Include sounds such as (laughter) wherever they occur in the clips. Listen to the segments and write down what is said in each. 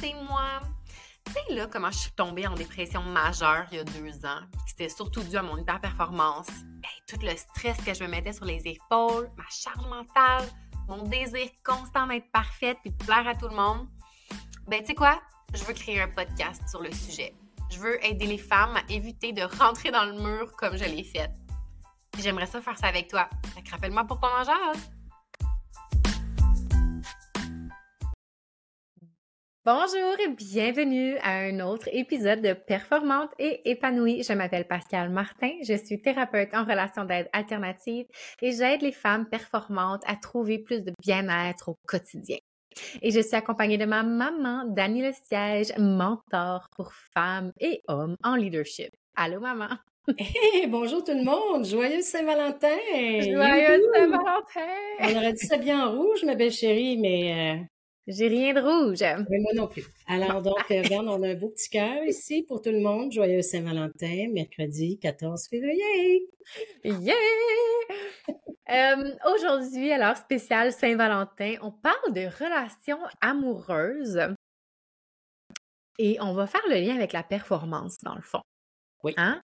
c'est moi. Tu sais, là, comment je suis tombée en dépression majeure il y a deux ans, c'était surtout dû à mon hyper-performance. tout le stress que je me mettais sur les épaules, ma charge mentale, mon désir constant d'être parfaite puis de plaire à tout le monde. Ben, tu sais quoi? Je veux créer un podcast sur le sujet. Je veux aider les femmes à éviter de rentrer dans le mur comme je l'ai fait. J'aimerais ça faire ça avec toi. Rappelle-moi pour ton en Bonjour et bienvenue à un autre épisode de Performante et épanouie. Je m'appelle Pascal Martin, je suis thérapeute en relation d'aide alternative et j'aide les femmes performantes à trouver plus de bien-être au quotidien. Et je suis accompagnée de ma maman, Dani Le Siège, mentor pour femmes et hommes en leadership. Allô, maman! Hey, bonjour tout le monde! Joyeuse Saint-Valentin! Joyeuse Saint-Valentin! On aurait dit ça bien en rouge, ma belle chérie, mais euh, j'ai rien de rouge. Mais moi non plus. Alors donc, euh, regarde, on a un beau petit cœur ici pour tout le monde. Joyeux Saint-Valentin, mercredi 14 février. Yeah! Euh, aujourd'hui, alors spécial Saint-Valentin, on parle de relations amoureuses et on va faire le lien avec la performance dans le fond. Oui. Hein?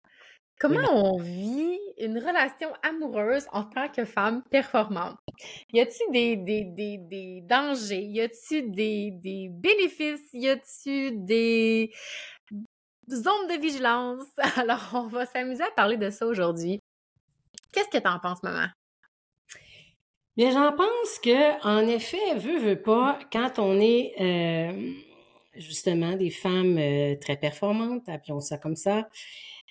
Comment on vit une relation amoureuse en tant que femme performante? Y a-t-il des, des, des, des, dangers? Y a-t-il des, des bénéfices? Y a-t-il des zones de vigilance? (laughs) Alors, on va s'amuser à parler de ça aujourd'hui. Qu'est-ce que tu en penses, maman? Bien, j'en pense que, en effet, veut, veut pas, quand on est euh, justement des femmes euh, très performantes, appelons ça comme ça,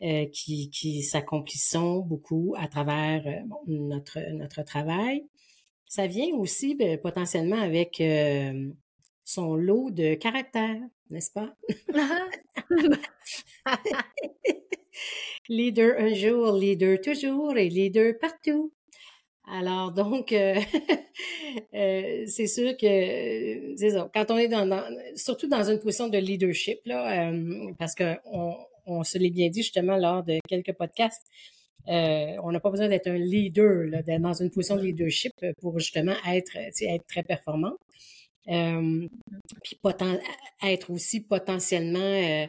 euh, qui, qui s'accomplissent beaucoup à travers euh, notre, notre travail. Ça vient aussi ben, potentiellement avec euh, son lot de caractère, n'est-ce pas? (laughs) leader un jour, leader toujours et leader partout. Alors donc, euh, (laughs) c'est sûr que ça. Quand on est dans, surtout dans une position de leadership là, parce que on, on se l'est bien dit justement lors de quelques podcasts. Euh, on n'a pas besoin d'être un leader, là, d'être dans une position de leadership pour justement être, être très performant. Euh, puis être aussi potentiellement euh,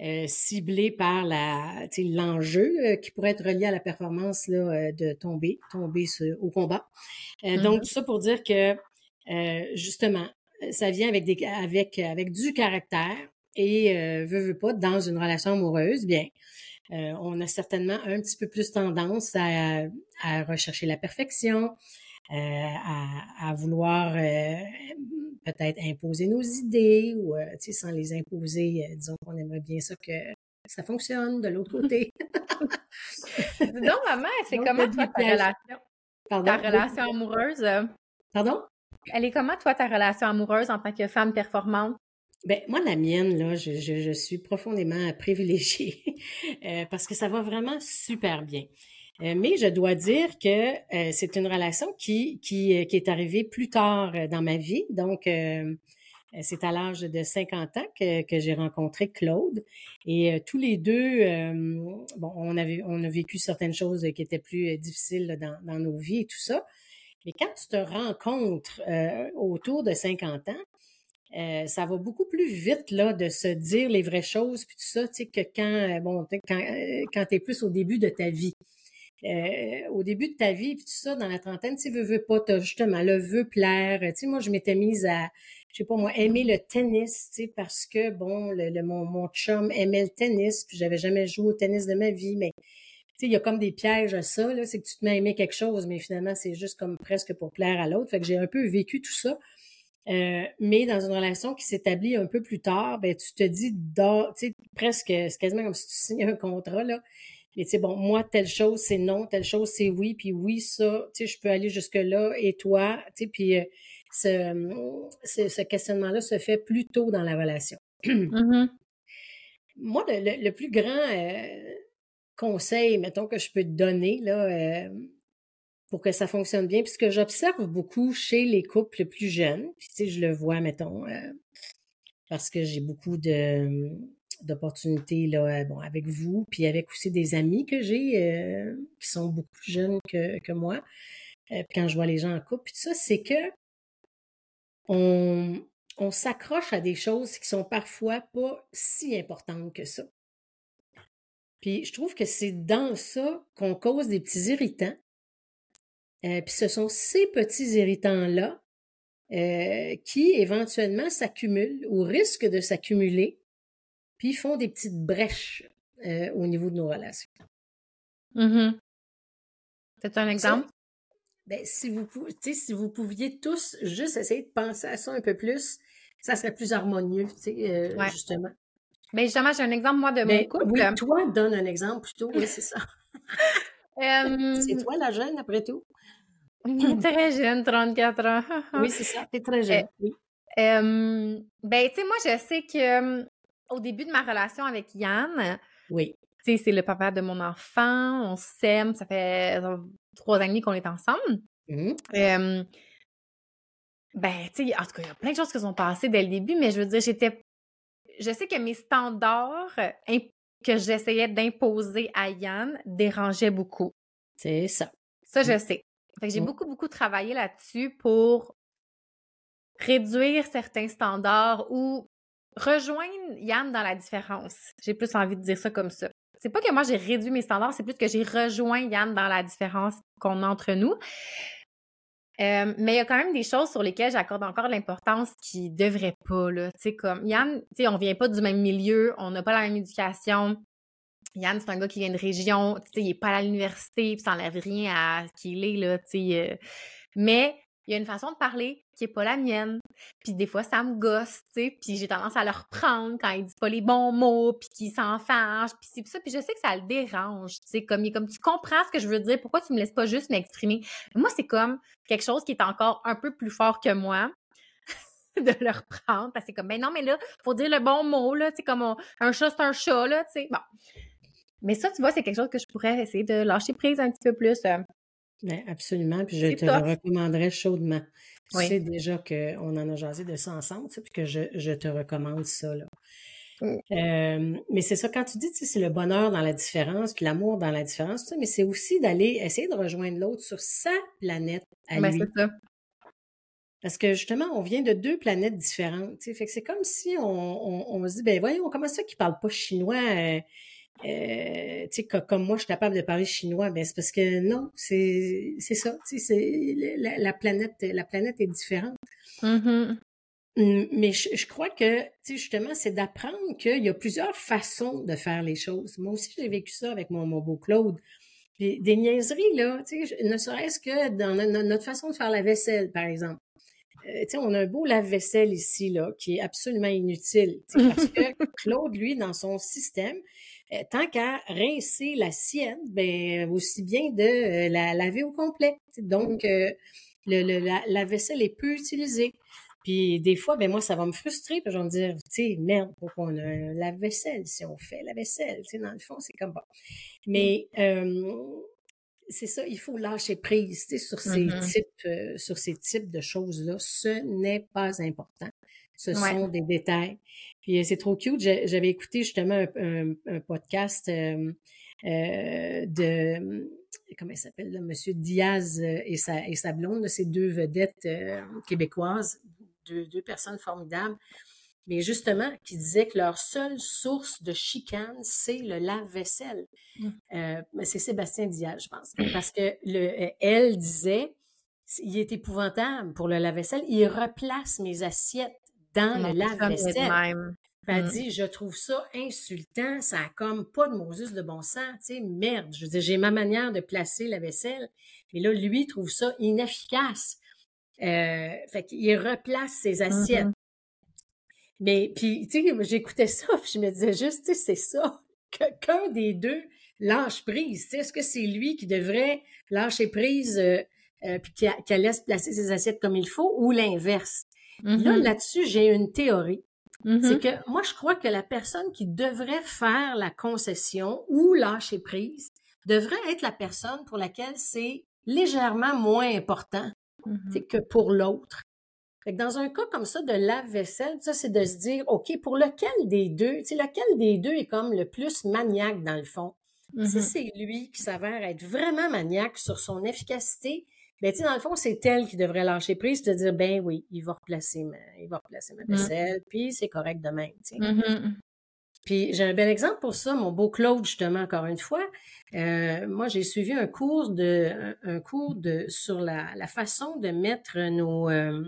euh, ciblé par la l'enjeu qui pourrait être relié à la performance là, de tomber, tomber au combat. Mm-hmm. Donc, tout ça pour dire que justement, ça vient avec des avec avec du caractère, et euh, veut, veut pas, dans une relation amoureuse, bien, euh, on a certainement un petit peu plus tendance à, à rechercher la perfection, euh, à, à, vouloir euh, peut-être imposer nos idées ou euh, sans les imposer, disons qu'on aimerait bien ça que ça fonctionne de l'autre côté. (laughs) non, maman, c'est comment toi ta relation? Pardon? Ta relation amoureuse? Pardon? Elle est comment toi ta relation amoureuse en tant que femme performante? Ben moi la mienne là, je, je, je suis profondément (laughs) privilégiée euh, parce que ça va vraiment super bien. Euh, mais je dois dire que euh, c'est une relation qui qui, qui est arrivée plus tard dans ma vie, donc c'est à l'âge de 50 ans que, que j'ai rencontré Claude et tous les deux, bon, on avait on a vécu certaines choses qui étaient plus difficiles dans, dans nos vies et tout ça. Mais quand tu te rencontres autour de 50 ans, euh, ça va beaucoup plus vite là de se dire les vraies choses puis tout ça, tu sais que quand euh, bon euh, quand t'es plus au début de ta vie. au début de ta vie puis tout ça dans la trentaine, tu veux veux pas t'as justement le veut plaire. Tu sais moi je m'étais mise à je sais pas moi aimer le tennis, tu parce que bon le, mon mon chum aimait le tennis puis j'avais jamais joué au tennis de ma vie mais tu sais, il y a comme des pièges à ça, c'est que tu te mets à aimer quelque chose, mais finalement, c'est juste comme presque pour plaire à l'autre. Fait que j'ai un peu vécu tout ça. Euh, mais dans une relation qui s'établit un peu plus tard, ben tu te dis tu sais presque c'est quasiment comme si tu signais un contrat là. Mais tu sais bon, moi telle chose c'est non, telle chose c'est oui, puis oui ça, tu sais je peux aller jusque là et toi, tu sais puis euh, ce, ce, questionnement là se fait plus tôt dans la relation. (clears throat) Mm-hmm. Moi le, le, plus grand euh, conseil mettons que je peux te donner là pour que ça fonctionne bien. Puis ce que j'observe beaucoup chez les couples plus jeunes, puis tu sais, je le vois, mettons, euh, parce que j'ai beaucoup de d'opportunités là, euh, bon, avec vous, puis avec aussi des amis que j'ai euh, qui sont beaucoup plus jeunes que, que moi. puis quand je vois les gens en couple, puis ça, c'est que on, on s'accroche à des choses qui sont parfois pas si importantes que ça. Puis je trouve que c'est dans ça qu'on cause des petits irritants. Euh, puis ce sont ces petits irritants-là euh, qui éventuellement s'accumulent ou risquent de s'accumuler, puis font des petites brèches euh, au niveau de nos relations. Mm-hmm. C'est un exemple? ben, si vous, si vous pouviez tous juste essayer de penser à ça un peu plus, ça serait plus harmonieux, euh, justement. Mais ben, justement, j'ai un exemple, moi, de mon ben, couple. Oui, toi, donne un exemple plutôt. Oui, c'est ça. (laughs) (laughs) c'est toi la jeune, après tout. (clears throat) très jeune, 34 ans. (laughs) oui, c'est ça, t'es très jeune. Oui. ben, tu sais, moi, je sais que au début de ma relation avec Yann, oui. Tu sais, c'est le papa de mon enfant, on s'aime, ça fait trois ans et demi qu'on est ensemble. Mmh. ben, tu sais, en tout cas, il y a plein de choses qui sont passées dès le début, mais je veux dire, j'étais. Je sais que mes standards que j'essayais d'imposer à Yann dérangeaient beaucoup. C'est ça. Ça, je mmh. sais. Fait que j'ai mmh. beaucoup, beaucoup travaillé là-dessus pour réduire certains standards ou rejoindre Yann dans la différence. J'ai plus envie de dire ça comme ça c'est pas que moi j'ai réduit mes standards, c'est plus que j'ai rejoint Yann dans la différence qu'on a entre nous. Euh, mais il y a quand même des choses sur lesquelles j'accorde encore l'importance qui ne devraient pas. Là. comme Yann, on vient pas du même milieu, on n'a pas la même éducation. Yann, c'est un gars qui vient de région, il n'est pas à l'université, puis ça n'enlève rien à ce qu'il est. Là, euh. mais il y a une façon de parler qui est pas la mienne. Puis des fois, ça me gosse, tu sais, puis j'ai tendance à le reprendre quand il dit pas les bons mots, puis qu'il s'en fâche, puis c'est ça. Puis je sais que ça le dérange, tu sais, comme, comme tu comprends ce que je veux dire, pourquoi tu me laisses pas juste m'exprimer? Moi, c'est comme quelque chose qui est encore un peu plus fort que moi (laughs) de le reprendre, parce que c'est comme, ben non, mais là, faut dire le bon mot, là, tu sais, comme un chat, c'est un chat, là, tu sais, bon. Mais ça, tu vois, c'est quelque chose que je pourrais essayer de lâcher prise un petit peu plus. Euh, ben, absolument, puis je te le recommanderais chaudement. Tu sais déjà qu'on en a jasé de ça ensemble, tu sais, puis que je, te recommande ça. Là. Mmh. mais c'est ça, quand tu dis, tu sais, c'est le bonheur dans la différence, puis l'amour dans la différence, tu sais, mais c'est aussi d'aller essayer de rejoindre l'autre sur sa planète à ben, lui. Ça. Parce que justement, on vient de deux planètes différentes. Tu sais, fait que c'est comme si on, on, se dit, ben voyons, comment ça qu'ils parlent pas chinois? Euh, euh, tu sais, comme moi, je suis capable de parler chinois, ben c'est parce que non, c'est c'est ça, tu sais, c'est la, planète, la planète est différente. Mm-hmm. Mais je, crois que, tu sais, justement, c'est d'apprendre qu'il y a plusieurs façons de faire les choses. Moi aussi, j'ai vécu ça avec mon, mon beau Claude. Puis des niaiseries, là, tu sais, ne serait-ce que dans notre façon de faire la vaisselle, par exemple. Euh, sais, on a un beau lave-vaisselle ici, là, qui est absolument inutile. Parce que (laughs) Claude, lui, dans son système, euh, tant qu'à rincer la sienne, ben aussi bien de euh, la laver au complet. Donc, mmh. euh, le, la, vaisselle est peu utilisée. Puis des fois, ben moi, ça va me frustrer, puis je vais me dire, tu sais, merde, pourquoi on a un lave-vaisselle? Si on fait la vaisselle? Tu sais, dans le fond, c'est comme bon. Mais c'est ça, il faut lâcher prise tu sais, sur ces mmh types, sur ces types de choses-là. Ce n'est pas important. Ce sont des détails. Puis c'est trop cute. J'avais écouté justement un, podcast euh, euh, de comment il s'appelle là, Monsieur Diaz et sa et sa blonde, ces deux vedettes euh, québécoises, deux, deux personnes formidables. Mais justement, qui disaient que leur seule source de chicane, c'est le lave-vaisselle. Mmh. mais c'est Sébastien Diaz, je pense. Parce que le, elle disait, il est épouvantable pour le lave-vaisselle. Il replace mes assiettes dans le lave-vaisselle. Elle mmh. dit, je trouve ça insultant, ça a comme pas de Moses de bon sens, tu sais, merde. Je veux dire, j'ai ma manière de placer la vaisselle, mais là, lui trouve ça inefficace. Euh, fait qu'il replace ses assiettes. Mmh mais puis, tu sais, j'écoutais ça, (laughs) puis je me disais juste, tu sais, c'est ça, qu'un des deux lâche prise. Est-ce que c'est lui qui devrait lâcher prise euh, euh, puis qu'elle laisse placer ses assiettes comme il faut, ou l'inverse? Là, mm-hmm. là-dessus, j'ai une théorie. C'est mm-hmm. que moi, je crois que la personne qui devrait faire la concession ou lâcher prise devrait être la personne pour laquelle c'est légèrement moins important mm-hmm. que pour l'autre. Dans un cas comme ça de lave-vaisselle, ça, c'est de se dire, OK, pour lequel des deux, tu sais, lequel des deux est comme le plus maniaque dans le fond? Si c'est lui qui s'avère être vraiment maniaque sur son efficacité, ben, tu sais, dans le fond, c'est elle qui devrait lâcher prise, de dire, ben oui, il va replacer ma, il va replacer ma mmh. vaisselle, puis c'est correct demain, tu sais. Mmh puis j'ai un bel exemple pour ça, mon beau Claude, justement, encore une fois. Euh, moi, j'ai suivi un cours de un, cours de sur la, la, façon de mettre nos euh,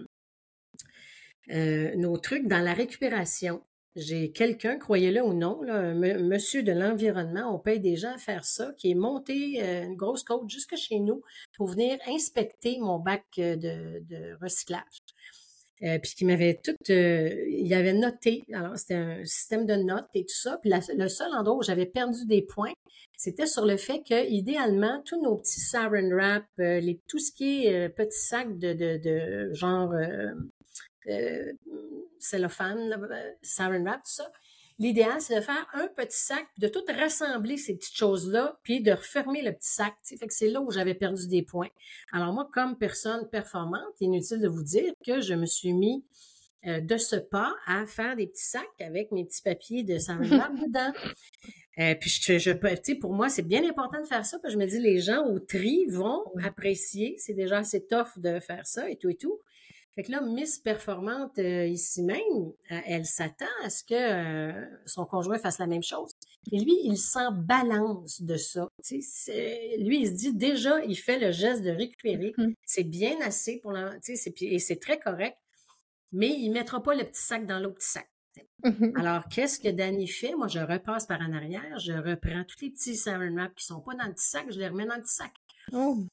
euh, nos trucs dans la récupération. J'ai quelqu'un, croyez-le ou non, là, monsieur de l'environnement, on paye des gens à faire ça, qui est monté une grosse côte jusque chez nous pour venir inspecter mon bac de, de recyclage. Euh, puis qui m'avait tout, euh, il avait noté. Alors c'était un système de notes et tout ça. Puis le seul endroit où j'avais perdu des points, c'était sur le fait que idéalement tous nos petits saran wrap, euh, les tout ce qui est petits sacs de, de, de genre cellophane, saran wrap, tout ça, L'idéal, c'est de faire un petit sac, de tout rassembler ces petites choses-là, puis de refermer le petit sac. Fait que c'est là où j'avais perdu des points. Alors moi, comme personne performante, inutile de vous dire que je me suis mis euh, de ce pas à faire des petits sacs avec mes petits papiers de Saint-Laurent (laughs) dedans. Euh, puis je, je pour moi, c'est bien important de faire ça, parce que je me dis, les gens au tri vont apprécier. C'est déjà assez tough de faire ça et tout et tout. Fait que là, Miss Performante, euh, ici même, euh, elle s'attend à ce que euh, son conjoint fasse la même chose. Et lui, il s'en balance de ça. Lui, il se dit déjà, il fait le geste de récupérer. Mm-hmm. C'est bien assez pour la, et c'est très correct, mais il mettra pas le petit sac dans l'autre petit sac. Mm-hmm. Alors, qu'est-ce que Danny fait? Moi, je repasse par en arrière, je reprends tous les petits saran wrap qui sont pas dans le petit sac, je les remets dans le petit sac. Oh.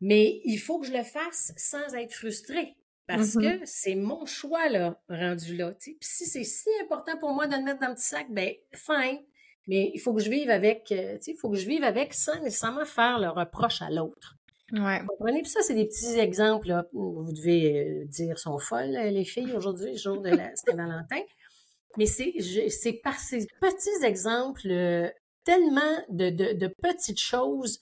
Mais il faut que je le fasse sans être frustré. Parce mm-hmm. que c'est mon choix, là, rendu là. Puis si c'est si important pour moi de le mettre dans le petit sac, ben, fine. Mais il faut que je vive avec, euh, il faut que je vive avec sans nécessairement faire le reproche à l'autre. Ouais. Vous comprenez? Puis ça, c'est des petits exemples, là. Vous devez euh, dire, sont folles, les filles, aujourd'hui, jour de la (laughs) Saint-Valentin. Mais c'est, c'est par ces petits exemples, euh, tellement de, de, de petites choses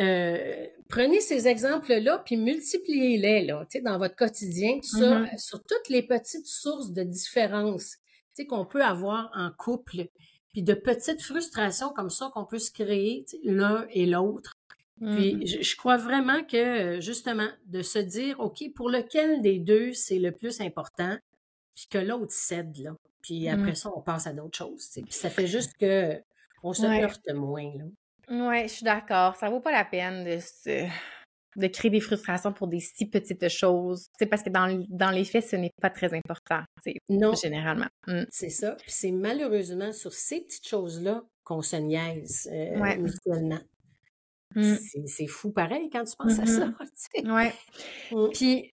euh, prenez ces exemples-là puis multipliez-les là, dans votre quotidien sur, mm-hmm. sur toutes les petites sources de différence qu'on peut avoir en couple, puis de petites frustrations comme ça qu'on peut se créer l'un et l'autre. Puis mm-hmm. je, crois vraiment que justement de se dire ok pour lequel des deux c'est le plus important, puis que l'autre cède là. Puis mm. après ça on passe à d'autres choses. Puis ça fait juste que on se heurte moins là. Ouais, je suis d'accord. Ça vaut pas la peine de de créer des frustrations pour des si petites choses. C'est parce que dans, dans les faits, ce n'est pas très important. Non. Généralement. Mmh. C'est ça. Puis c'est malheureusement sur ces petites choses-là qu'on se niaise euh, mutuellement. Mmh. C'est fou pareil quand tu penses à ça. Mmh ouais. Puis,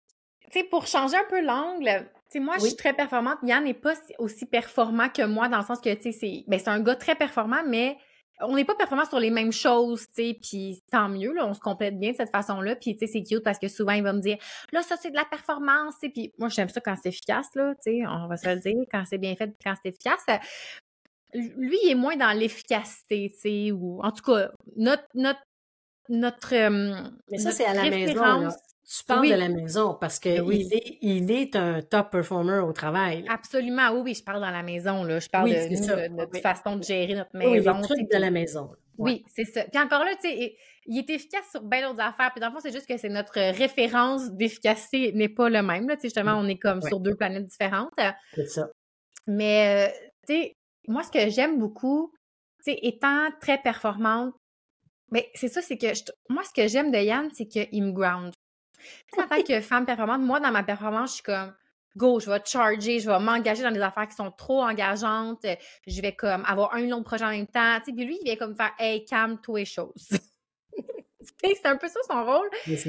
tu sais, pour changer un peu l'angle, tu sais, moi, je suis très performante. Yann n'est pas aussi performant que moi dans le sens que, tu sais, c'est ben, un gars très performant, mais on n'est pas performant sur les mêmes choses, tu sais, puis tant mieux, là, on se complète bien de cette façon-là, puis tu sais, c'est cute parce que souvent, il va me dire, là, ça, c'est de la performance, et puis moi, j'aime ça quand c'est efficace, là, tu sais, on va se le dire, quand c'est bien fait, quand c'est efficace. Lui, il est moins dans l'efficacité, tu sais, ou en tout cas, notre, notre, notre, euh, Mais ça, c'est à la maison, tu parles de la maison parce que ben il, est, il est un top performer au travail. Absolument, oui, oui, je parle dans la maison. Là. Je parle de, notre façon de gérer notre maison. Oui, les trucs de la maison. Oui, c'est ça. Puis encore là, tu sais, il est efficace sur bien d'autres affaires. Puis dans le fond, c'est juste que c'est notre référence d'efficacité n'est pas le même. Là. Tu sais, justement, on est comme sur deux planètes différentes. C'est ça. Mais, tu sais, moi, ce que j'aime beaucoup, tu sais, étant très performante, mais c'est ça, c'est que moi, ce que j'aime de Yann, c'est qu'il me ground en tant que femme performante, moi, dans ma performance, je suis comme go, je vais charger, je vais m'engager dans des affaires qui sont trop engageantes, je vais comme avoir un million de projets en même temps. puis lui, il vient comme faire Hey, calme-toi les choses. (laughs) c'est un peu ça son rôle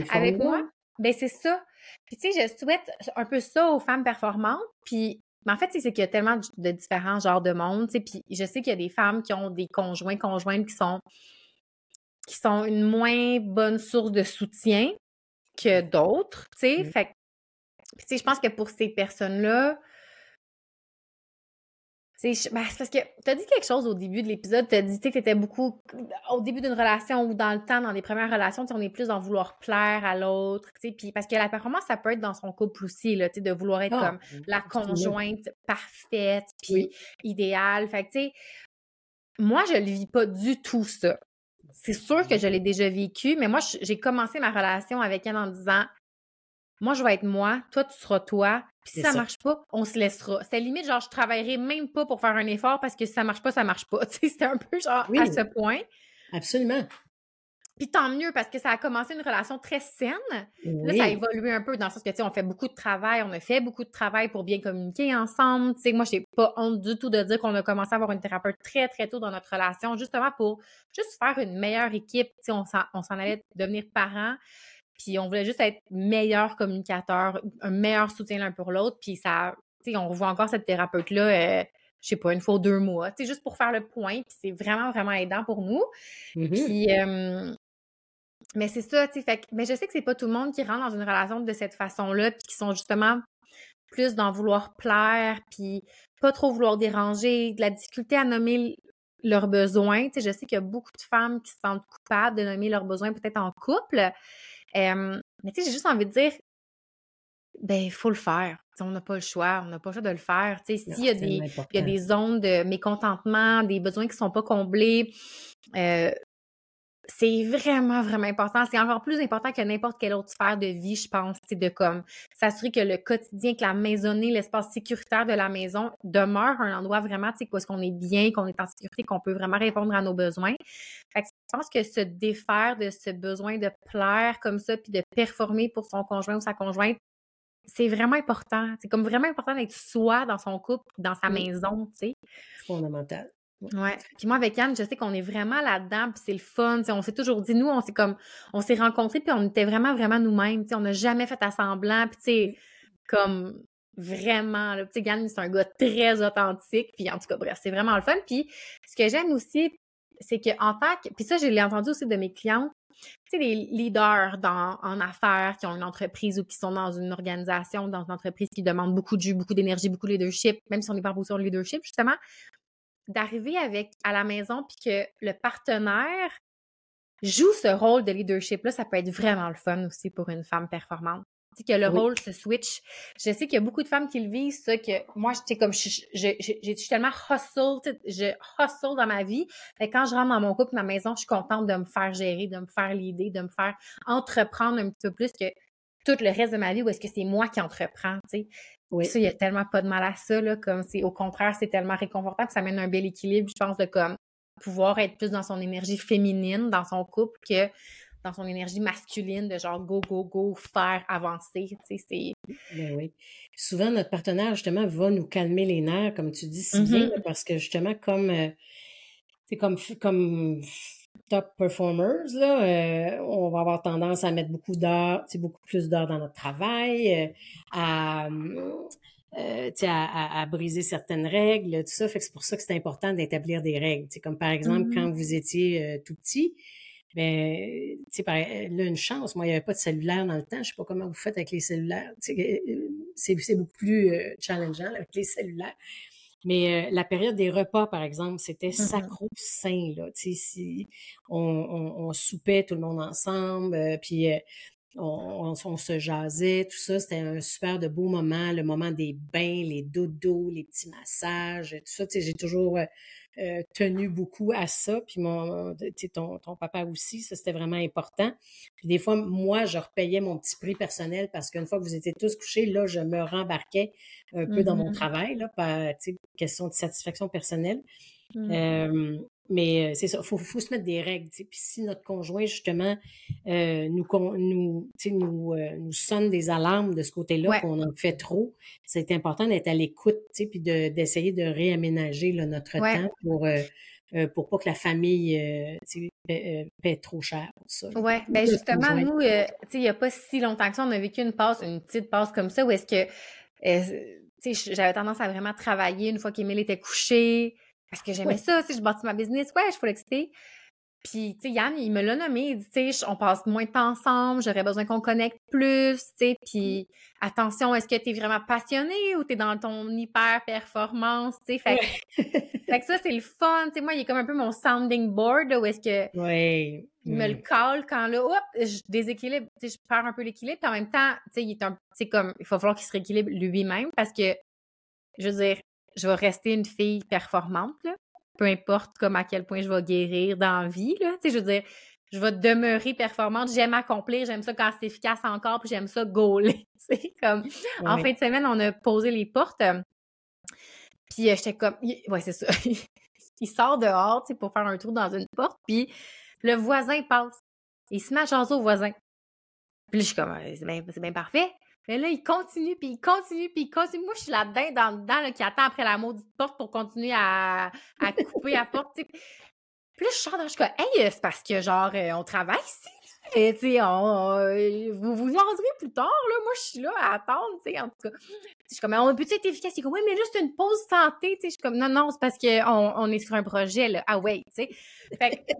avec moi. Ben, c'est ça. Puis, tu sais, je souhaite un peu ça aux femmes performantes. Puis, mais en fait, c'est qu'il y a tellement de différents genres de monde. Puis, je sais qu'il y a des femmes qui ont des conjoints, conjointes qui sont qui sont une moins bonne source de soutien que d'autres, tu sais. Mmh. Fait tu je pense que pour ces personnes-là, ben, c'est parce que tu as dit quelque chose au début de l'épisode, tu as dit que tu étais beaucoup au début d'une relation ou dans le temps, dans les premières relations, on est plus dans vouloir plaire à l'autre, puis parce que la performance, ça peut être dans son couple aussi, là, de vouloir être ah, comme la conjointe parfaite, puis idéale. Fait que, tu sais, moi, je ne vis pas du tout ça. C'est sûr que je l'ai déjà vécu, mais moi, j'ai commencé ma relation avec elle en disant Moi, je vais être moi, toi, tu seras toi. Puis si ça, marche pas, on se laissera. C'était limite, genre, je travaillerai même pas pour faire un effort parce que si ça marche pas, ça marche pas. (laughs) Tu sais, c'était un peu genre à ce point. Absolument. Puis tant mieux parce que ça a commencé une relation très saine. Là, ça a évolué un peu dans le sens que, tu sais, on fait beaucoup de travail, on a fait beaucoup de travail pour bien communiquer ensemble. Tu sais, moi, j'ai pas honte du tout de dire qu'on a commencé à avoir une thérapeute très, très tôt dans notre relation, justement pour juste faire une meilleure équipe. Tu sais, on s'en allait devenir parents. Puis on voulait juste être meilleurs communicateurs, un meilleur soutien l'un pour l'autre. Puis ça, tu sais, on revoit encore cette thérapeute-là. Euh, je sais pas, une fois ou deux mois, tu sais, juste pour faire le point, puis c'est vraiment, vraiment aidant pour nous. Mm-hmm. Puis, euh, mais c'est ça, tu sais, mais je sais que c'est pas tout le monde qui rentre dans une relation de cette façon-là, puis qui sont justement plus dans vouloir plaire, puis pas trop vouloir déranger, de la difficulté à nommer leurs besoins. Tu sais, je sais qu'il y a beaucoup de femmes qui se sentent coupables de nommer leurs besoins peut-être en couple. mais tu sais, j'ai juste envie de dire, ben, il faut le faire. on n'a pas le choix. On n'a pas le choix de le faire. Tu sais, s'il y, a des, il y a des zones de mécontentement, des besoins qui ne sont pas comblés, euh, c'est vraiment, vraiment important. C'est encore plus important que n'importe quelle autre sphère de vie, je pense. C'est de comme s'assurer que le quotidien, que la maisonnée, l'espace sécuritaire de la maison demeure un endroit vraiment, tu sais, où est-ce qu'on est bien, qu'on est en sécurité, qu'on peut vraiment répondre à nos besoins. Fait que je pense que se défaire de ce besoin de plaire comme ça, puis de performer pour son conjoint ou sa conjointe, c'est vraiment important. C'est comme vraiment important d'être soi dans son couple, dans sa maison, tu sais. Fondamental. Ouais. Puis moi, avec Anne, je sais qu'on est vraiment là-dedans, puis c'est le fun. on s'est toujours dit, nous, on s'est comme, on s'est rencontrés, puis on était vraiment, vraiment nous-mêmes. On n'a jamais fait à semblant, puis tu sais, comme vraiment, là, tu sais, c'est un gars très authentique, puis en tout cas, bref, c'est vraiment le fun. Puis ce que j'aime aussi, c'est qu'en tant que, puis ça, je l'ai entendu aussi de mes clients, tu sais, les leaders dans, en affaires qui ont une entreprise ou qui sont dans une organisation, dans une entreprise qui demande beaucoup de jus, beaucoup d'énergie, beaucoup de leadership, même si on n'est pas en position de leadership, justement, d'arriver avec à la maison puis que le partenaire joue ce rôle de leadership là, ça peut être vraiment le fun aussi pour une femme performante. Tu sais, que le rôle se switch. Je sais qu'il y a beaucoup de femmes qui le vivent, ça, que moi, j'étais comme, j'ai tellement hustle, je hustle dans ma vie. et quand je rentre dans mon couple, ma maison, je suis contente de me faire gérer, de me faire l'idée, de me faire entreprendre un petit peu plus que tout le reste de ma vie où est-ce que c'est moi qui entreprends, tu sais? Oui. Ça, il n'y a tellement pas de mal à ça, là, comme c'est au contraire, c'est tellement réconfortant, ça amène un bel équilibre, je pense, de comme pouvoir être plus dans son énergie féminine dans son couple que dans son énergie masculine de genre go, go, go, faire avancer. Tu sais, c'est. Ben oui. Souvent, notre partenaire, justement, va nous calmer les nerfs, comme tu dis si bien, mm-hmm. parce que justement, comme. c'est euh, comme, comme top performers, là, euh, on va avoir tendance à mettre beaucoup d'heures, beaucoup plus d'heures dans notre travail, euh, à, euh, à, à, briser certaines règles, tout ça. Fait que c'est pour ça que c'est important d'établir des règles. Comme par exemple, quand mm-hmm. vous étiez tout petit, ben, tu sais, là, une chance, moi, il n'y avait pas de cellulaire dans le temps. Je sais pas comment vous faites avec les cellulaires. C'est beaucoup plus challengeant avec les cellulaires. Mais euh, la période des repas, par exemple, c'était mmh sacro-saint. Là, si on, on, soupait tout le monde ensemble, euh, puis euh, on, on, se jasait, tout ça. C'était un super de beau moment, le moment des bains, les dodos, les petits massages, tout ça. J'ai toujours euh, tenu beaucoup à ça. Puis mon, ton, ton papa aussi, ça c'était vraiment important. Puis des fois, moi, je repayais mon petit prix personnel parce qu'une fois que vous étiez tous couchés, là, je me rembarquais un peu dans mon mm-hmm. travail, là, par question de satisfaction personnelle. Mm. Mais euh, c'est ça, il faut, faut, se mettre des règles. Puis si notre conjoint, justement, euh, nous, nous, nous, euh, nous sonne des alarmes de ce côté-là, qu'on en fait trop, c'est important d'être à l'écoute, puis d'essayer de, réaménager là, notre temps pour, euh, pour pas que la famille paie, trop cher pour ça. Oui, bien justement, nous, il n'y a pas si longtemps que ça, on a vécu une passe, une petite passe comme ça, où est-ce que j'avais tendance à vraiment travailler une fois qu'Émile était couché. Parce que j'aimais ça, si je bâtis ma business, ouais, je suis l'exciter. Puis, tu sais, Yann, il me l'a nommé, il dit, tu sais, on passe moins de temps ensemble, j'aurais besoin qu'on connecte plus, tu sais, puis attention, est-ce que tu es vraiment passionné ou tu es dans ton hyper-performance, tu sais, fait, (laughs) fait, que ça, c'est le fun, tu sais, moi, il est comme un peu mon sounding board, là, où est-ce que oui. il me le colle quand, là, hop, je déséquilibre, tu sais, je perds un peu l'équilibre, puis en même temps, tu sais, il est un, c'est comme, il va falloir qu'il se rééquilibre lui-même, parce que, je veux dire, je vais rester une fille performante, là. peu importe comme à quel point je vais guérir dans la vie, là. Je veux dire, je vais demeurer performante. J'aime accomplir, j'aime ça quand c'est efficace encore, puis j'aime ça gauler. (laughs) Comme en fin de semaine, on a posé les portes. Puis euh, j'étais comme, ouais, c'est ça. (laughs) il sort dehors, pour faire un tour dans une porte, puis le voisin passe. Il se met à au voisin. Puis là, je suis comme, c'est bien, parfait. Mais là, il continue, puis il continue, puis il continue. Moi, je suis là-dedans, dans, dans le qui attend après la maudite porte pour continuer à, à couper la porte, tu sais. Puis là, je sors, je suis comme, hey, c'est parce que, genre, euh, on travaille ici, et tu sais, euh, vous vous jaserez plus tard, là. Moi, je suis là à attendre, tu sais, en tout cas. Je suis comme, on peut être efficace? Il comme, oui, mais juste une pause santé, tu sais. Je suis comme, non, non, c'est parce qu'on on est sur un projet, là. Ah ouais, tu sais. Fait que,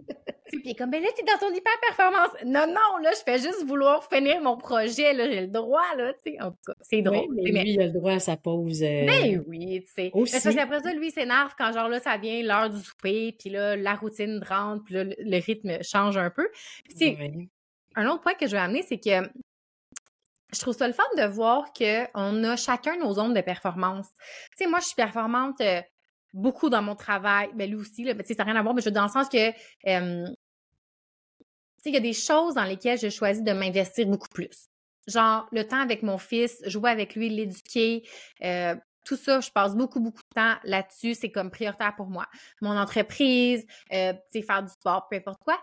puis comme, ben là, t'es dans ton hyper-performance. Non, non, là, je fais juste vouloir finir mon projet, là. J'ai le droit, là, tu sais. En tout cas, c'est drôle. Oui, mais lui, il a le droit à sa pause. Euh... Ben oui, tu sais. Parce qu'après ça, lui, il s'énerve quand, genre, là, ça vient l'heure du souper, puis là, la routine rentre, puis là, le rythme change un peu. Puis, tu sais, un autre point que je veux amener, c'est que je trouve ça le fun de voir qu'on a chacun nos zones de performance. Tu sais, moi, je suis performante euh, beaucoup dans mon travail. Ben, lui aussi, là, ça n'a rien à voir, mais je dans le sens que, tu sais, il y a des choses dans lesquelles je choisis de m'investir beaucoup plus. Genre, le temps avec mon fils, jouer avec lui, l'éduquer, euh, tout ça, je passe beaucoup, beaucoup de temps là-dessus. C'est comme prioritaire pour moi. Mon entreprise, euh, tu sais, faire du sport, peu importe quoi.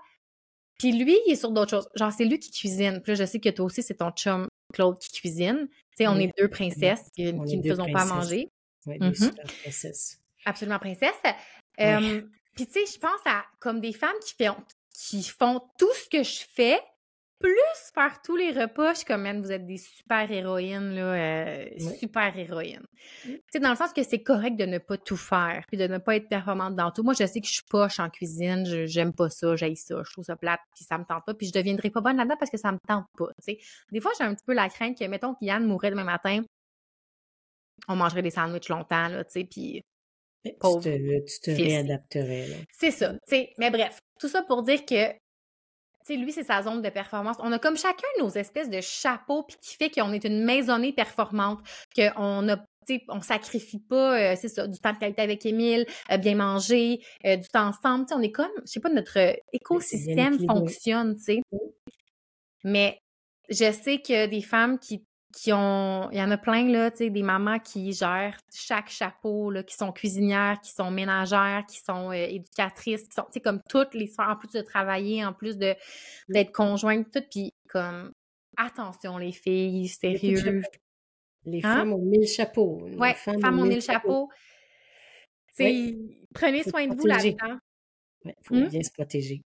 Puis lui, il est sur d'autres choses. Genre, c'est lui qui cuisine. Puis là, je sais que toi aussi, c'est ton chum Claude qui cuisine. Tu sais, on est deux princesses qui, ne faisons pas manger. Oui, deux mm princesses. Absolument princesses. puis tu sais, je pense à comme des femmes qui font, qui font tout ce que je fais, plus faire tous les repas, je suis comme, vous êtes des super héroïnes, là, euh, super héroïnes. Tu sais, dans le sens que c'est correct de ne pas tout faire, puis de ne pas être performante dans tout. Moi, je sais que je suis poche en cuisine, j'aime pas ça, j'aille ça, je trouve ça plate, puis ça me tente pas, puis je deviendrai pas bonne là-dedans parce que ça me tente pas, tu sais. Des fois, j'ai un petit peu la crainte que, mettons, qu'Yann mourrait demain matin, on mangerait des sandwichs longtemps, là, tu sais, puis. Tu te, tu te réadapterais, là. C'est ça, tu sais. Mais bref, tout ça pour dire que sais, lui, c'est sa zone de performance. On a comme chacun nos espèces de chapeaux, puis qui fait qu'on est une maisonnée performante, qu'on a on sacrifie pas, euh, c'est ça, du temps de qualité avec Émile, euh, bien manger, euh, du temps ensemble. on est comme, je sais pas, notre écosystème fonctionne, tu sais. Mais je sais que des femmes qui qui ont. Il y en a plein, là, tu sais, des mamans qui gèrent chaque chapeau, là, qui sont cuisinières, qui sont ménagères, qui sont euh, éducatrices, qui sont, tu sais, comme toutes les sphères, en plus de travailler, en plus de d'être conjointes, tout. Puis, comme, attention, les filles, sérieux. Les hein? femmes ont mille chapeaux. Oui, femmes, femmes ont mille chapeaux. Prenez soin de vous là-dedans. Il faut hum? bien se protéger.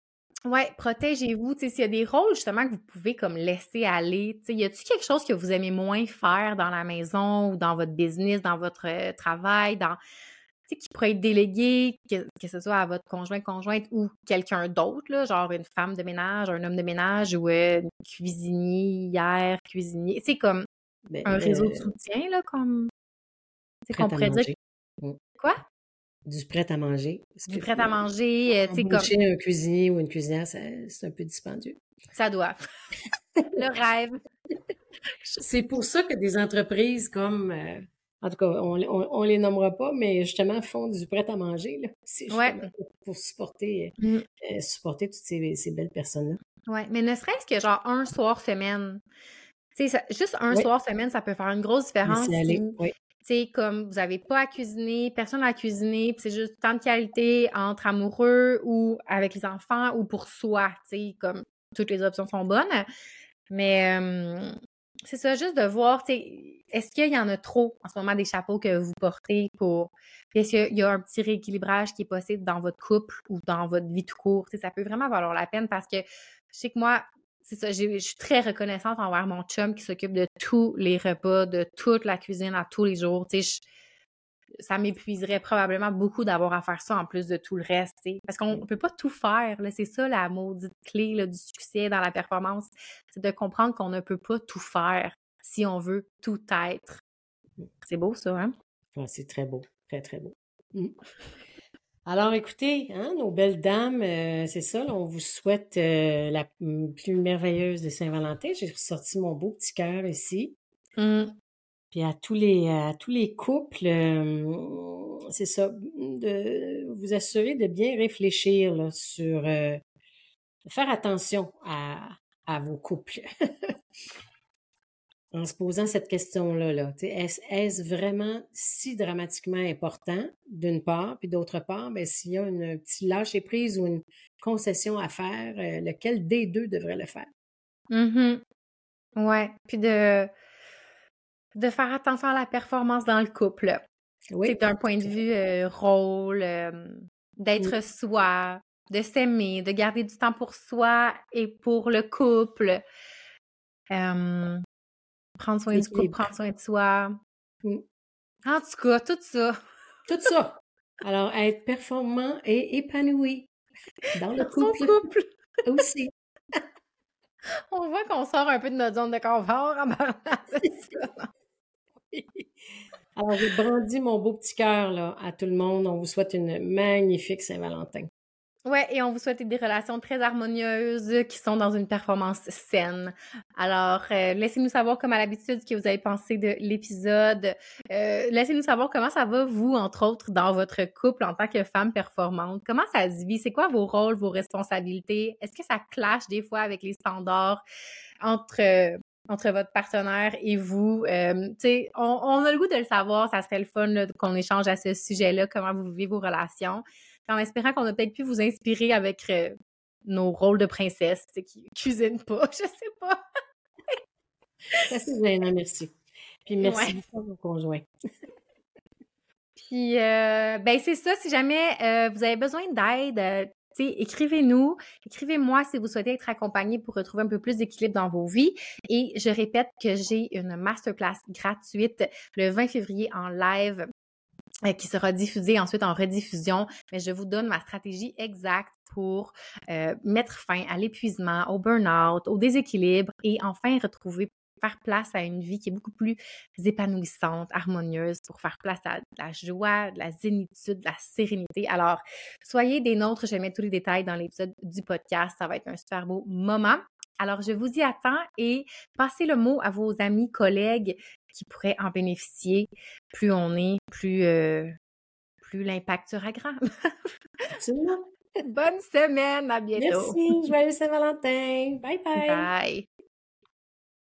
Oui, protégez-vous. S'il y a des rôles justement que vous pouvez comme laisser aller, y a-t-il quelque chose que vous aimez moins faire dans la maison ou dans votre business, dans votre euh, travail, dans qui pourrait être délégué, que, ce soit à votre conjoint, conjointe ou quelqu'un d'autre, genre une femme de ménage, un homme de ménage ou euh, une cuisinière, cuisinier. C'est comme ben, un réseau de euh, soutien, là, comme. qu'on pourrait dire. Mmh. Quoi? Du prêt à manger. Du prêt à manger, euh, tu sais, comme... un cuisinier ou une cuisinière, c'est un peu dispendieux. Ça doit. (laughs) le rêve. C'est pour ça que des entreprises comme, euh, en tout cas, on, on, les nommera pas, mais justement font du prêt à manger, là. C'est ouais. pour, supporter, mmh. euh, supporter toutes ces, ces belles personnes-là. Oui, mais ne serait-ce que genre un soir semaine. Sais, juste un soir semaine, ça peut faire une grosse différence. oui sais, comme vous n'avez pas à cuisiner, personne à cuisiner, c'est juste temps de qualité entre amoureux ou avec les enfants ou pour soi, tu comme toutes les options sont bonnes. Mais c'est ça, juste de voir, tu est-ce qu'il y en a trop en ce moment des chapeaux que vous portez pour. Est-ce qu'il y a un petit rééquilibrage qui est possible dans votre couple ou dans votre vie tout court? Ça peut vraiment valoir la peine parce que je sais que moi, c'est ça, je suis très reconnaissante envers mon chum qui s'occupe de tous les repas, de toute la cuisine à tous les jours. Tu sais, ça m'épuiserait probablement beaucoup d'avoir à faire ça en plus de tout le reste. Parce qu'on ne peut pas tout faire. C'est ça la maudite clé là, du succès dans la performance. C'est de comprendre qu'on ne peut pas tout faire si on veut tout être. C'est beau ça, hein? c'est très beau. Très, très beau. Mmh. Alors, écoutez, hein, nos belles dames, euh, c'est ça, on vous souhaite euh, la plus merveilleuse de Saint-Valentin. J'ai ressorti mon beau petit cœur ici. Mmh. Puis à tous les, à tous les couples, euh, c'est ça, de vous assurer de bien réfléchir là, sur faire attention à, à vos couples. (laughs) en se posant cette question-là, là, est-ce, est-ce vraiment si dramatiquement important, d'une part, puis d'autre part, ben, s'il y a une petite lâcher prise ou une concession à faire, euh, lequel des deux devrait le faire? Mm Ouais, puis de de faire attention à la performance dans le couple. Oui. D'un point de vue euh, rôle, euh, d'être soi, de s'aimer, de garder du temps pour soi et pour le couple. Prendre soin du couple, prendre soin de soi. En tout cas, tout ça. Tout ça. Alors, être performant et épanoui dans le (laughs) couple. Son couple. Aussi. (laughs) On voit qu'on sort un peu de notre zone de confort en parlant de (laughs) ça. Alors, j'ai brandi mon beau petit cœur à tout le monde. On vous souhaite une magnifique Saint-Valentin. Ouais, et on vous souhaite des relations très harmonieuses qui sont dans une performance saine. Alors, euh, laissez-nous savoir, comme à l'habitude, ce que vous avez pensé de l'épisode. Euh, laissez-nous savoir comment ça va, vous, entre autres, dans votre couple en tant que femme performante. Comment ça se vit? C'est quoi vos rôles, vos responsabilités? Est-ce que ça clash des fois avec les standards entre entre votre partenaire et vous? Euh, on, on, a le goût de le savoir, ça serait le fun qu'on échange à ce sujet-là, comment vous vivez vos relations. En espérant qu'on a peut-être pu vous inspirer avec euh, nos rôles de princesse qui cuisinent pas, (laughs) je sais pas. merci. Puis merci beaucoup à vos conjoints. (laughs) Puis, euh, ben c'est ça. Si jamais euh, vous avez besoin d'aide, écrivez-nous, écrivez-moi si vous souhaitez être accompagné pour retrouver un peu plus d'équilibre dans vos vies. Et je répète que j'ai une masterclass gratuite le 20 février en live qui sera diffusée ensuite en rediffusion, mais je vous donne ma stratégie exacte pour euh, mettre fin à l'épuisement, au burn-out, au déséquilibre et enfin retrouver faire place à une vie qui est beaucoup plus épanouissante, harmonieuse, pour faire place à la joie, de la zénitude, de la sérénité. Alors, soyez des nôtres, je vais mettre tous les détails dans l'épisode du podcast, ça va être un super beau moment. Alors, je vous y attends et passez le mot à vos amis, collègues qui pourraient en bénéficier. Plus on est, plus, euh, plus l'impact sera grand. (laughs) Bonne semaine, à bientôt. Merci, joyeux Saint-Valentin. Bye bye. Bye.